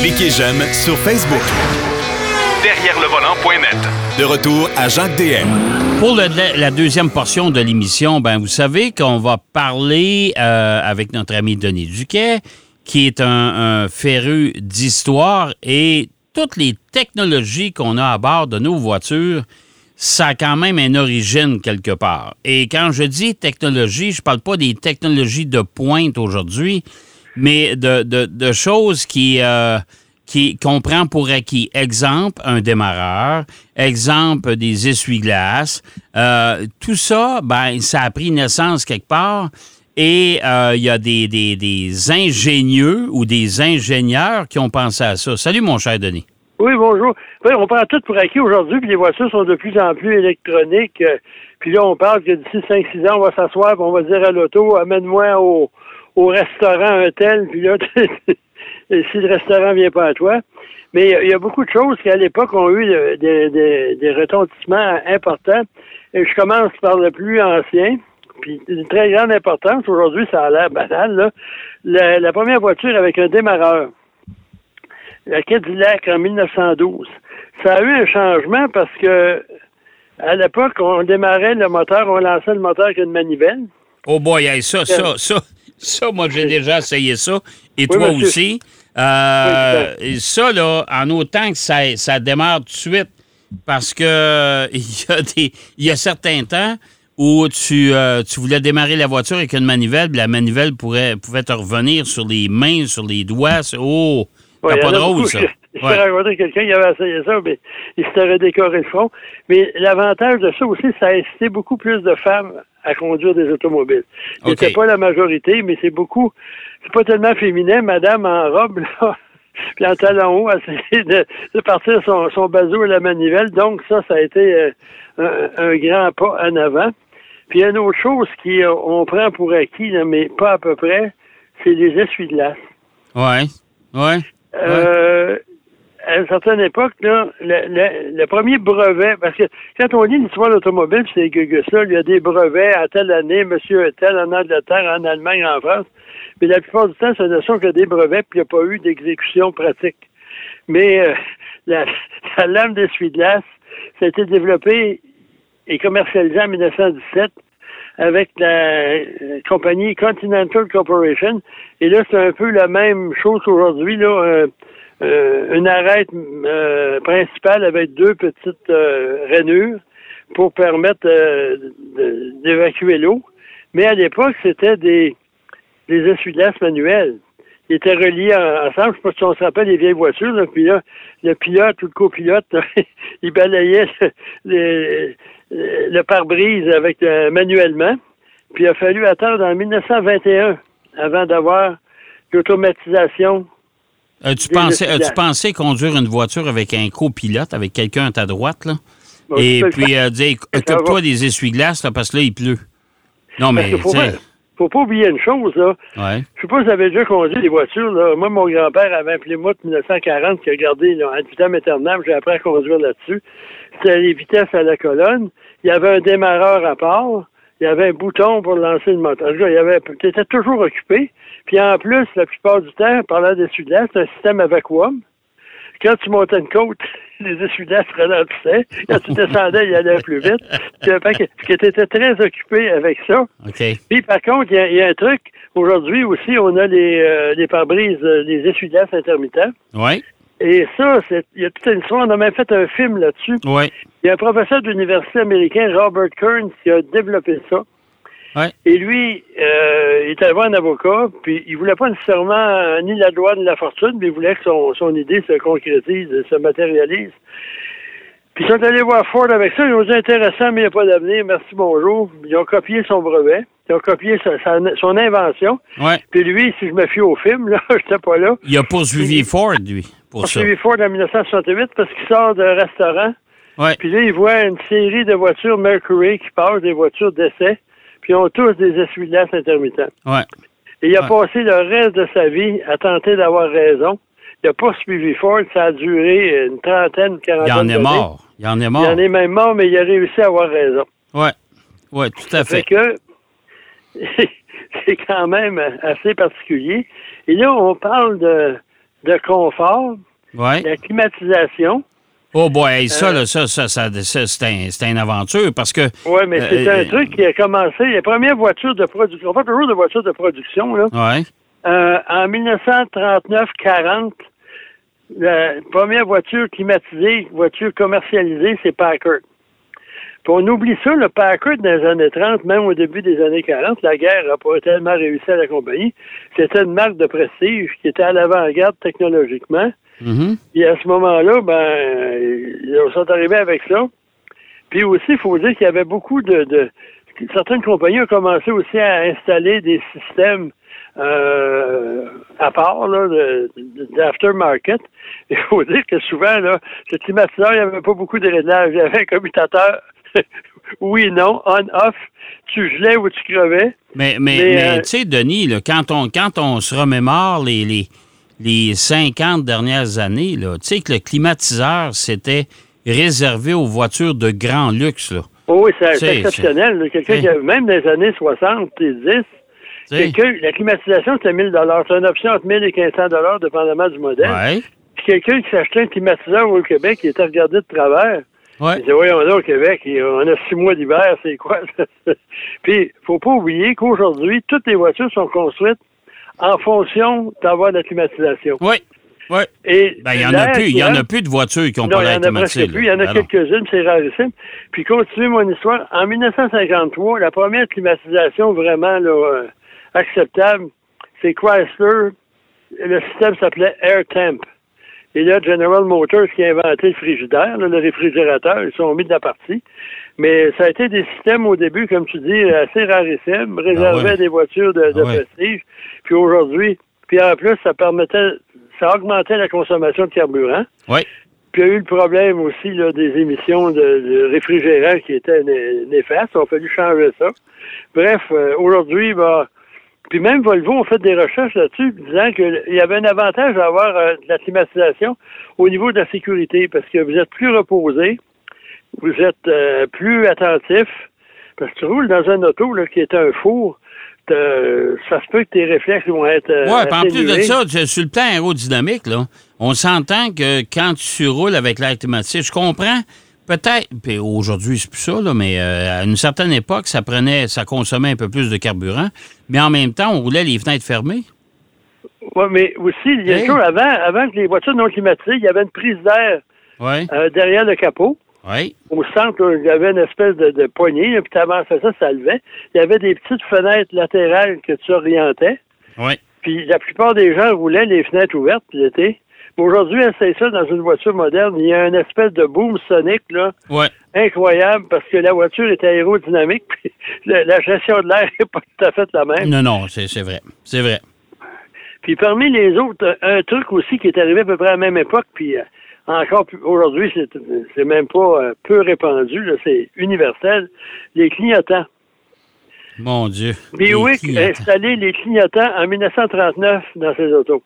Cliquez j'aime sur Facebook. Derrière le volant.net. De retour à Jacques DM. Pour le- la deuxième portion de l'émission, ben vous savez qu'on va parler euh, avec notre ami Denis Duquet, qui est un, un féru d'histoire et toutes les technologies qu'on a à bord de nos voitures, ça a quand même une origine quelque part. Et quand je dis technologie, je parle pas des technologies de pointe aujourd'hui, mais de, de- choses qui, euh, qui qu'on prend pour acquis. Exemple, un démarreur. Exemple, des essuie-glaces. Euh, tout ça, ben, ça a pris naissance quelque part. Et euh, il y a des, des- ingénieux ou des ingénieurs qui ont pensé à ça. Salut, mon cher Denis. Oui, bonjour. On prend tout pour acquis aujourd'hui, puis les voitures sont de plus en plus électroniques. Puis là, on parle que d'ici 5-6 ans, on va s'asseoir, on va dire à l'auto, amène-moi au, au restaurant un tel, puis là, et si le restaurant vient pas à toi. Mais il y a- il y, a beaucoup de choses qui, à l'époque, ont eu euh, des, retentissements importants. Et je commence par le plus ancien, puis une très grande importance. Aujourd'hui, ça a l'air banal, là. La, la première voiture avec un démarreur la Cadillac en 1912. Ça a eu un changement parce que à l'époque, on démarrait le moteur, on lançait le moteur avec une manivelle. Oh boy, hey, ça, ça, ça, ça, moi, j'ai déjà essayé ça. Et Oui, toi monsieur. aussi. Euh, et ça, là, en autant que ça, ça démarre tout de suite, parce que il y a des, il y a certains temps où tu, euh, tu voulais démarrer la voiture avec une manivelle, puis la manivelle pourrait, pouvait te revenir sur les mains, sur les doigts. Oh, c'est y pas drôle, beaucoup. ça. J'ai Ouais. rencontré quelqu'un qui avait essayé ça, mais il s'était redécoré le front. Mais l'avantage de ça aussi, ça a incité beaucoup plus de femmes à conduire des automobiles. C'était pas la majorité, mais c'est beaucoup. C'est pas tellement féminin, madame en robe, là. Puis en talon haut, essayer de, de partir son, son bazou à la manivelle. Donc, ça, ça a été euh, un, un grand pas en avant. Puis il y a une autre chose qui euh, prend pour acquis, là, mais pas à peu près, c'est les essuie-glaces. Ouais, ouais. Euh, à une certaine époque, là, le, le- premier brevet, parce que quand on lit l'histoire de l'automobile, puis ces gugus-là, il y a des brevets à telle année, monsieur tel, en Angleterre, en Allemagne, en France. Mais la plupart du temps, ce ne sont que des brevets, puis il n'y a pas eu d'exécution pratique. Mais euh, la, la lame d'essuie-glace, ça a été développé et commercialisé en 1917 avec la euh, compagnie Continental Corporation. Et là, c'est un peu la même chose qu'aujourd'hui, là, euh, euh, une arête euh, principale avec deux petites euh, rainures pour permettre euh, d'évacuer l'eau. Mais à l'époque, c'était des, des essuie-glaces manuels. Ils étaient reliés en- ensemble. Je sais pas si on se rappelle les vieilles voitures, là, puis là, le pilote ou le copilote, il balayait le, le- le pare-brise avec euh, manuellement. Puis il a fallu attendre en 1921 avant d'avoir l'automatisation. As-tu pensé, essuie-glaces. pensé conduire une voiture avec un copilote, avec quelqu'un à ta droite, là? Bon, Et puis euh, dire, occupe-toi des essuie-glaces, parce que là, il pleut. Non, mais, faut, pas, faut pas oublier une chose, là. ouais. Je sais pas si vous avez déjà conduit des voitures, là. Moi, mon grand-père avait un Plymouth 1940 qui a gardé, là, un vitam éternel. J'ai appris à conduire là-dessus. C'était les vitesses à la colonne. Il y avait un démarreur à part. Il y avait un bouton pour lancer le moteur. En tout cas, il y avait, toujours occupé. Puis en plus, la plupart du temps, parlant d'essuie-glaces, c'est un système à vacuum. Quand tu montais une côte, les essuie-glaces ralentissaient. Quand tu descendais, il allait plus vite. Puis, fait que, tu étais très occupé avec ça. Puis par contre, il y a- il y, a un truc. Aujourd'hui aussi, on a les, euh, les pare-brises, euh, les essuie-glaces intermittents. Ouais. Et ça, c'est- il y a toute une histoire. On a même fait un film là-dessus. Ouais. Il y a un professeur de l'université américain, Robert Kearns, qui a développé ça. Ouais. Et lui, euh, il était allé voir un avocat, puis il voulait pas nécessairement euh, ni la loi ni la fortune, mais il voulait que son, son idée se concrétise, se matérialise. Puis ils sont allés voir Ford avec ça, ils ont dit intéressant, mais il n'y a pas d'avenir, merci, bonjour. Ils ont copié son brevet, ils ont copié sa- sa- son invention. Ouais. Puis lui, si je me fie au film, là, j'étais pas là. Il a poursuivi Ford, lui, pour ça. Ford en 1968 parce qu'il sort d'un restaurant. Ouais. Puis là, il voit une série de voitures Mercury qui passent, des voitures d'essai, puis ils ont tous des essuie-glaces intermittents. Ouais. Et il a Ouais. passé le reste de sa vie à tenter d'avoir raison. Il n'a pas suivi Ford, ça a duré une trentaine, Il quarantaine en est d'années. mort. Il en est Il mort. en est même mort, mais il a réussi à avoir raison. Ouais. Ouais, tout à Fait fait. que c'est quand même assez particulier. Et là, on parle de de confort, Ouais. la climatisation. Oh boy, ça, Euh, là, ça, ça, ça, ça, c'est un- une aventure parce que. Oui, mais c'est Euh, un truc qui a commencé, les premières voitures de production, on fait toujours de voitures de production, là. Ouais. Euh, en 1939-40, la première voiture climatisée, voiture commercialisée, c'est Packard. Puis on oublie ça, le Packard dans les années 30, même au début des années 40, la guerre n'a pas tellement réussi à la compagnie. C'était une marque de prestige qui était à l'avant-garde technologiquement. Et à ce moment-là, ben, ils sont arrivés avec ça. Puis aussi, il faut dire qu'il y avait beaucoup de, de- Certaines compagnies ont commencé aussi à installer des systèmes euh, à part, d'aftermarket. Il faut dire que souvent, là, ce climatiseur, il n'y avait pas beaucoup de réglages. Il y avait un commutateur, oui, non, on-off. Tu gelais ou tu crevais. Mais, mais, Mais, mais, euh, tu sais, Denis, là, quand, on, quand on se remémore les, les, les 50 dernières années, tu sais que le climatiseur, c'était réservé aux voitures de grand luxe. Là. Oh oui, c'est exceptionnel. Quelqu'un c'est- qui, a- même dans les années 70 et 10, Tu sais. quelqu'un, la climatisation, c'était 1000 C'est une option entre 1000 et 1500 dépendamment du modèle. Ouais. Puis quelqu'un qui s'achetait un climatiseur au Québec, il était regardé de travers. Ouais. Il disait, voyons là, au Québec, on a six mois d'hiver, c'est quoi? Puis, faut pas oublier qu'aujourd'hui, toutes les voitures sont construites en fonction d'avoir de la climatisation. Oui. Oui. Et Ben, il n'y en a plus. Il y en a plus de voitures qui n'ont non, pas y l'air en a presque climatisé. plus. Il y en a. Ben quelques-unes, c'est rarissime. Puis, continuer mon histoire. En 1953, la première climatisation vraiment là, euh, acceptable, c'est Chrysler. Le système s'appelait Air Temp. Et là, General Motors qui a inventé le frigidaire, là, le réfrigérateur, ils sont mis de la partie. Mais ça a été des systèmes au début, comme tu dis, assez rarissimes, réservés Ah ouais. à des voitures de, de Ah ouais. prestige. Puis aujourd'hui, puis en plus, ça permettait, ça augmentait la consommation de carburant. Oui. Puis il y a eu le problème aussi là, des émissions de, de réfrigérants qui étaient né- néfastes. Il a fallu changer ça. Bref, euh, aujourd'hui, bah, puis même Volvo a fait des recherches là-dessus, disant qu'il y avait un avantage d'avoir euh, de la climatisation au niveau de la sécurité, parce que vous êtes plus reposé, vous êtes euh, plus attentif, parce que tu roules dans un auto là, qui est un four, t'as- ça se peut que tes réflexes vont être euh, Oui, en plus de ça, sur le plan aérodynamique, là, on s'entend que quand tu roules avec l'air climatisé, je comprends, peut-être, puis aujourd'hui, c'est plus ça, là, mais euh, à une certaine époque, ça prenait, ça consommait un peu plus de carburant, mais en même temps, on roulait les fenêtres fermées. Oui, mais aussi, il y a Hey. chose, avant, avant que les voitures non climatisées, il y avait une prise d'air euh, derrière le capot. oui, Au centre, il y avait une espèce de, de poignée, là, puis tu avançais ça, ça levait. Il y avait des petites fenêtres latérales que tu orientais. oui. Puis la plupart des gens roulaient les fenêtres ouvertes l'été. Aujourd'hui, essaye ça dans une voiture moderne. Il y a une espèce de boom sonique, là, incroyable, parce que la voiture est aérodynamique, puis la, la gestion de l'air n'est pas tout à fait la même. non, non, c'est vrai, c'est vrai. Puis parmi les autres, un truc aussi qui est arrivé à peu près à la même époque, puis euh, encore aujourd'hui, c'est même pas euh, peu répandu, c'est universel, les clignotants. Mon Dieu. Buick a installé les clignotants en 1939 dans ses autos?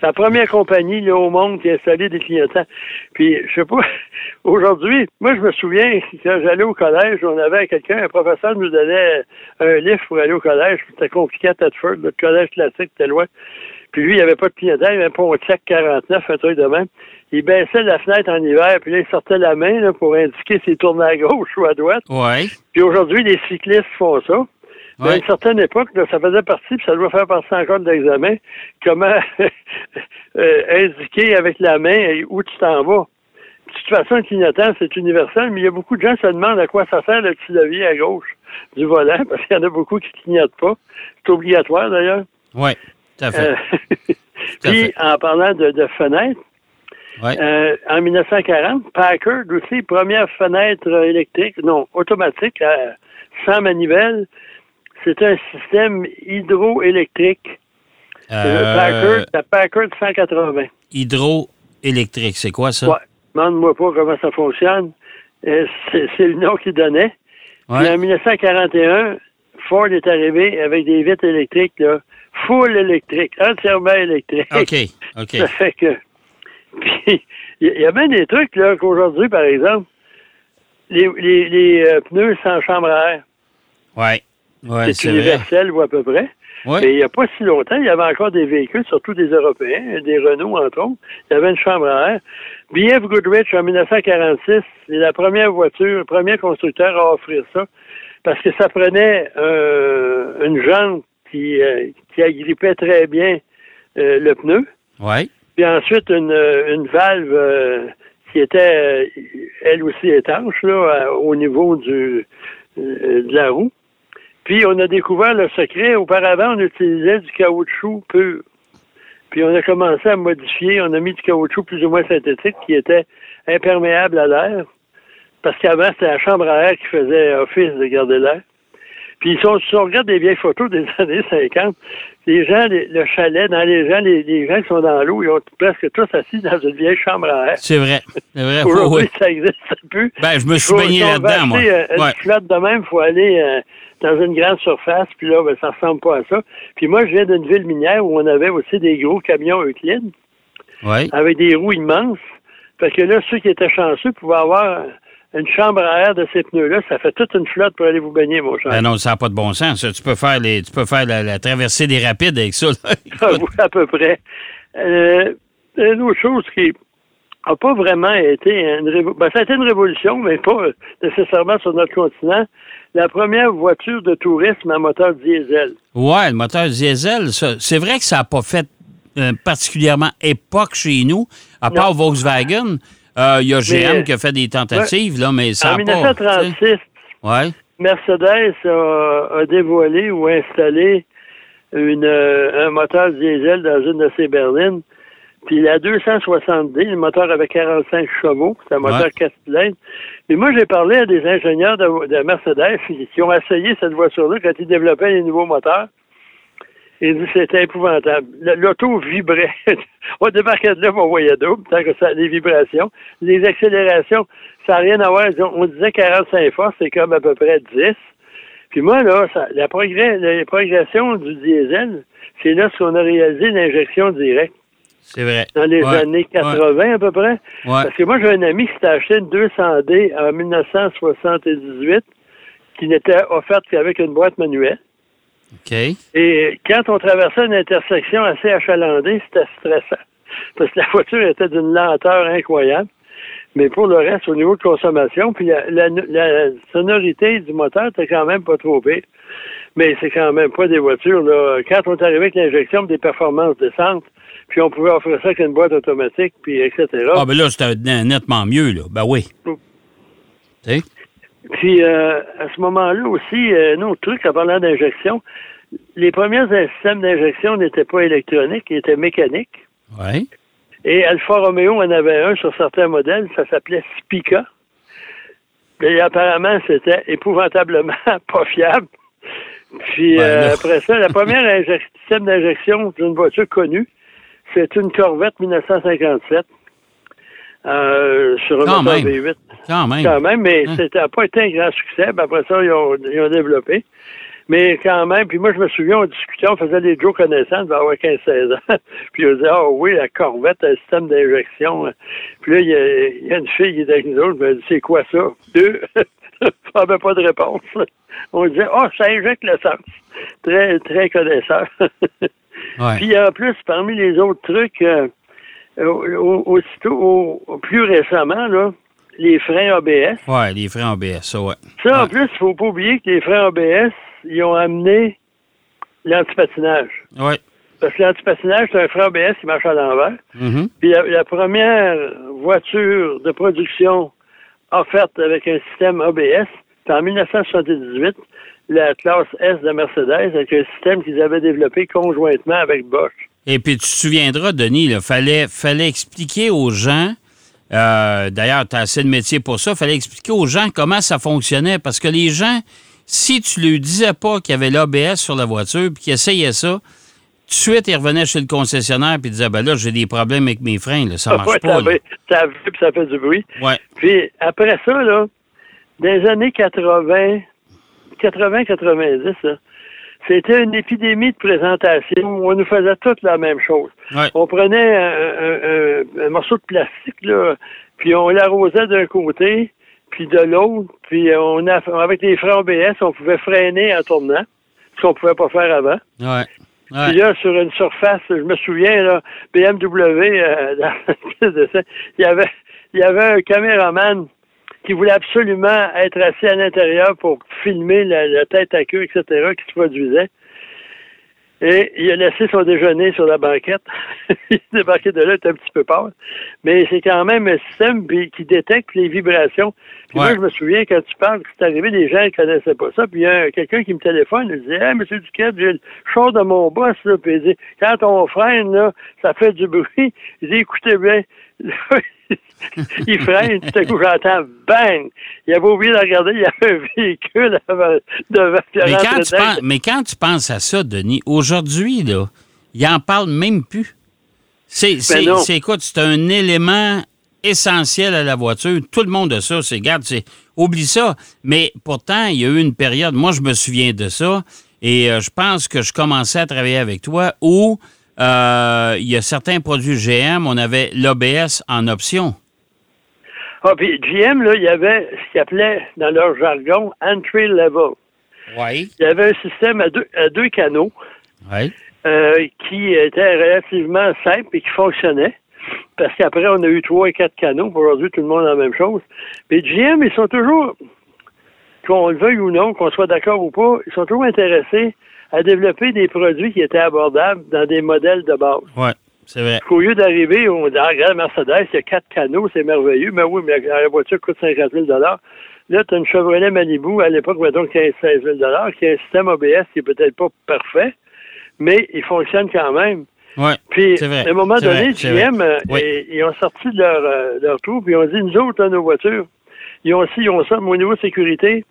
C'est la première compagnie là, au monde qui a installé des clignotants. Puis, je sais pas, aujourd'hui, moi, je me souviens, quand j'allais au collège, on avait quelqu'un, un professeur nous donnait un livre pour aller au collège. C'était compliqué à Thetford, le collège classique, c'était loin. Puis lui, il n'y avait pas de clignotant, il avait un Pontiac 49, un truc de même. Il baissait la fenêtre en hiver, puis là, il sortait la main là, pour indiquer s'il tournait à gauche ou à droite. Oui, Puis aujourd'hui, les cyclistes font ça. À une certaine époque, là, ça faisait partie, puis ça doit faire partie encore de l'examen, comment euh, indiquer avec la main où tu t'en vas. De toute façon, le clignotant, c'est universel, mais il y a beaucoup de gens qui se demandent à quoi ça sert le petit levier à gauche du volant, parce qu'il y en a beaucoup qui ne clignotent pas. C'est obligatoire, d'ailleurs. oui, tout à fait. Euh, Puis, en parlant de, de fenêtres, Ouais. euh, en 1940, Packard aussi, première fenêtre euh, électrique, non, automatique, euh, sans manivelle. C'était un système hydroélectrique. Euh, Euh, Packard, la Packard 180. hydroélectrique, c'est quoi ça? Ouais. Demande-moi pas comment ça fonctionne. Euh, c'est le nom qu'il donnait. Puis Ouais. en 1941, Ford est arrivé avec des vitres électriques, là, full électrique, entièrement électrique. OK, OK. Ça fait que. Puis, il y, a bien des trucs, là, qu'aujourd'hui, par exemple, les, les, les euh, pneus sans chambre à air, Oui, ouais, c'est universel ou à peu près. Ouais. Mais il n'y a pas si longtemps, il y avait encore des véhicules, surtout des Européens, des Renault, entre autres. Il y avait une chambre à air. BF Goodrich, en 1946, c'est la première voiture, le premier constructeur à offrir ça, parce que ça prenait euh, une jante qui, euh, qui agrippait très bien euh, le pneu, Oui. puis ensuite une, une valve qui était, elle aussi étanche, là, au niveau du, de la roue. Puis on a découvert le secret. Auparavant, on utilisait du caoutchouc pur. Puis on a commencé à modifier. On a mis du caoutchouc plus ou moins synthétique qui était imperméable à l'air. Parce qu'avant, c'était la chambre à air qui faisait office de garder l'air. Puis si on, si on regarde des vieilles photos des années 50, les gens, les- le chalet, dans les gens, les, les gens qui sont dans l'eau, ils ont presque tous assis dans une vieille chambre à air. C'est vrai. C'est vrai. Aujourd'hui, oui. ça existe plus. Ben, je me suis baigné là-dedans, moi. euh, Une Ouais. flotte de même, il faut aller euh, dans une grande surface, puis là, ben, ça ressemble pas à ça. Puis moi, je viens d'une ville minière où on avait aussi des gros camions Euclid Oui. avec des roues immenses. Fait que là, ceux qui étaient chanceux pouvaient avoir une chambre à air de ces pneus-là. Ça fait toute une flotte pour aller vous baigner, mon cher. Ben non, ça n'a pas de bon sens. ça. Tu peux faire les, tu peux faire la, la traversée des rapides avec ça. Ah oui, à peu près. Euh, une autre chose qui n'a pas vraiment été une révolution, ben, ça a été une révolution, mais pas nécessairement sur notre continent. La première voiture de tourisme à moteur diesel. Ouais, le moteur diesel, c'est vrai que ça n'a pas fait euh, particulièrement époque chez nous, à part Volkswagen. Euh, Il y a GM Mais, qui a fait des tentatives, là, mais ça en n'a pas. tu sais. 1936, Ouais. Mercedes a, a dévoilé ou installé une, euh, un moteur diesel dans une de ses berlines. Puis la 270, le moteur avait 45 chevaux, c'est un moteur Ouais. 4 cylindres. Et moi, j'ai parlé à des ingénieurs de, de Mercedes qui ont essayé cette voiture-là quand ils développaient les nouveaux moteurs. Disent que c'était épouvantable. Le- L'auto vibrait. on débarquait de là, on voyait double, tant que ça les vibrations. Les accélérations, ça n'a rien à voir. On disait 45 forces, c'est comme à peu près 10. Puis moi, là, ça- la, progrès, la progression du diesel, c'est là ce qu'on a réalisé l'injection directe C'est vrai. dans les Ouais, années 80 à peu près. Ouais. Parce que moi, j'ai un ami qui s'était acheté une 200D en 1978 qui n'était offerte qu'avec une boîte manuelle. Et quand on traversait une intersection assez achalandée, c'était stressant. Parce que la voiture était d'une lenteur incroyable. Mais pour le reste, au niveau de consommation, puis la, la- la sonorité du moteur était quand même pas trop pire. Mais c'est quand même pas des voitures, là. Quand on est arrivé avec l'injection des performances décentes, puis on pouvait offrir ça avec une boîte automatique, puis etc. Ah, ben là, c'était nettement mieux, là. Ben oui. Puis euh, à ce moment-là aussi, euh, un autre truc en parlant d'injection, les premiers systèmes d'injection n'étaient pas électroniques, ils étaient mécaniques. Oui. Et Alfa Romeo en avait un sur certains modèles, ça s'appelait Spica. Et apparemment, c'était épouvantablement pas fiable. Puis Ouais, euh, après ça, la première système d'injection d'une voiture connue, c'est une Corvette 1957 euh, sur un Quand même. V8 Quand même. quand même, mais Hein? c'était pas été un grand succès. Puis après ça, ils ont, ils ont développé. Mais quand même, puis moi, je me souviens, on discutait, on faisait des Joe connaissants, devait avoir 15-16 ans. puis on disait, ah oui, la Corvette, un système d'injection. Puis là, il y, a, il y a une fille qui était avec nous autres, elle m'a dit, c'est quoi ça? Deux. on n'avait pas de réponse. On disait, ah, ça injecte l'essence. Très, très connaisseur. Ouais. Puis en plus, parmi les autres trucs, euh, aussitôt, au- plus récemment, là, les freins ABS. Ouais, les freins ABS, ça, ouais. Ça, en plus, il faut pas oublier que les freins ABS, ils ont amené l'antipatinage. Ouais. Parce que l'antipatinage, c'est un frein ABS qui marche à l'envers. Mhm. Puis la, la première voiture de production offerte avec un système ABS, c'est en 1978, la classe S de Mercedes, avec un système qu'ils avaient développé conjointement avec Bosch. Et puis, tu te souviendras, Denis, il fallait, fallait expliquer aux gens, euh, d'ailleurs, tu as assez de métier pour ça, fallait expliquer aux gens comment ça fonctionnait. Parce que les gens, si tu ne leur disais pas qu'il y avait l'ABS sur la voiture, puis qu'ils essayaient ça, tout de suite, ils revenaient chez le concessionnaire, puis disaient, ben là, j'ai des problèmes avec mes freins, là, ça marche Ouais, pas. ça, là. fait- ça fait du bruit. Ouais. Puis après ça, là, dans les années 80, 80-90, là, c'était une épidémie de présentation où on nous faisait toutes la même chose. Ouais. On prenait un, un- un- un morceau de plastique, là, puis on l'arrosait d'un côté, puis de l'autre, puis on a, avec les freins ABS, on pouvait freiner en tournant. ce qu'on pouvait pas faire avant. Ouais. Ouais. Puis là, sur une surface, je me souviens, là, BMW, euh, dans il y avait, il y avait un caméraman qui voulait absolument être assis à l'intérieur pour filmer la, la tête à queue, etc., qui se produisait. Et il a laissé son déjeuner sur la banquette. il est débarqué de là, il était un petit peu pâle. Mais c'est quand même un système qui détecte les vibrations. Puis moi, je me souviens, quand tu parles, c'est arrivé, des gens ne connaissaient pas ça. Puis il y a quelqu'un qui me téléphone, il dit Hey, monsieur Duquette, j'ai le chaud de mon boss, là. Puis il dit Quand on freine, là, ça fait du bruit. Il dit Écoutez bien. il freine, tout à coup, j'entends bang! Il avait oublié de regarder, il y avait un véhicule devant. il Mais quand, tu penses, mais quand tu penses à ça, Denis, aujourd'hui, là, il en parle même plus. C'est, c'est, Ben c'est- écoute, c'est un élément essentiel à la voiture. Tout le monde a ça. C'est, c'est, oublie ça. Mais pourtant, il y a eu une période, moi, je me souviens de ça, et euh, je pense que je commençais à travailler avec toi où euh, il y a certains produits GM, on avait l'OBS en option. Ah, puis GM, là, il y avait ce qu'ils appelaient, dans leur jargon, entry level. Oui. Il y avait un système à deux, à deux canaux Oui. euh, qui était relativement simple et qui fonctionnait. Parce qu'après, on a eu trois et quatre canaux. Aujourd'hui, tout le monde a la même chose. Mais GM, ils sont toujours, qu'on le veuille ou non, qu'on soit d'accord ou pas, ils sont toujours intéressés à développer des produits qui étaient abordables dans des modèles de base. Oui, c'est vrai. Au lieu d'arriver, on dit, ah, regarde, Mercedes, il y a quatre canaux, c'est merveilleux. Mais oui, mais la voiture coûte 50 000 Là, tu as une Chevrolet Malibu, à l'époque, mettons, 15-16 000 qui a un système ABS qui est peut-être pas parfait, mais il fonctionne quand même. Oui. Puis, C'est vrai, à un moment donné, GM, euh, Oui. et- ils ont sorti de leur, euh, leur trou, puis ils ont dit, nous autres, là, nos voitures, ils ont aussi, ils ont ça, mais au niveau de sécurité,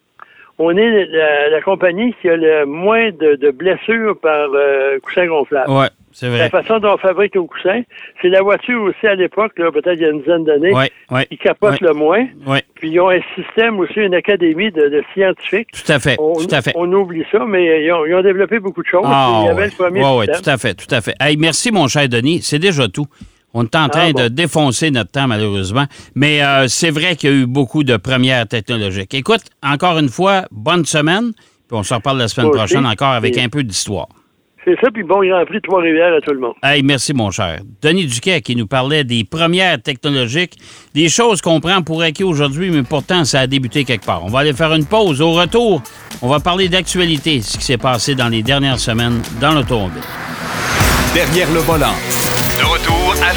on est la, la compagnie qui a le moins de, de blessures par euh, coussin gonflable. Oui, c'est La vrai. façon dont on fabrique nos coussins, c'est la voiture aussi à l'époque, peut-être il y a une dizaine d'années, Oui, oui. qui capote le moins. Puis ils ont un système aussi, une académie de, de scientifiques. tout à fait. On, tout à fait. on oublie ça, mais ils ont, ils ont développé beaucoup de choses. Ah, il y avait ouais. le premier Ouais, ouais, tout à fait, tout à fait. Hey, merci, mon cher Denis. C'est déjà tout. On est en train Ah, bon? de défoncer notre temps, malheureusement. Mais euh, c'est vrai qu'il y a eu beaucoup de premières technologiques. Écoute, encore une fois, bonne semaine. Puis on se reparle la semaine prochaine aussi. encore avec Et- un peu d'histoire. C'est ça, puis bon Grand Prix Trois-Rivières à tout le monde. Hey, merci, mon cher. Denis Duquet qui nous parlait des premières technologiques, des choses qu'on prend pour acquis aujourd'hui, mais pourtant, ça a débuté quelque part. On va aller faire une pause. Au retour, on va parler d'actualité, ce qui s'est passé dans les dernières semaines dans l'automobile. Derrière le volant. De retour